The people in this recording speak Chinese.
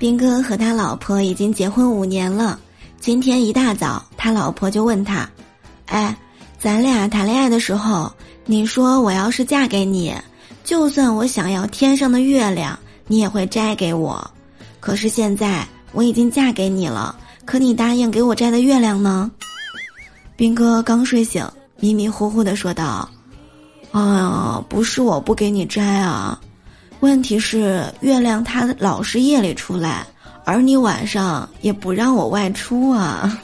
斌哥和他老婆已经结婚五年了。今天一大早，他老婆就问他：“哎，咱俩谈恋爱的时候，你说我要是嫁给你，就算我想要天上的月亮，你也会摘给我。可是现在我已经嫁给你了，可你答应给我摘的月亮呢？”斌哥刚睡醒，迷迷糊糊的说道：“哎呀，不是我不给你摘啊。”问题是月亮它老是夜里出来，而你晚上也不让我外出啊。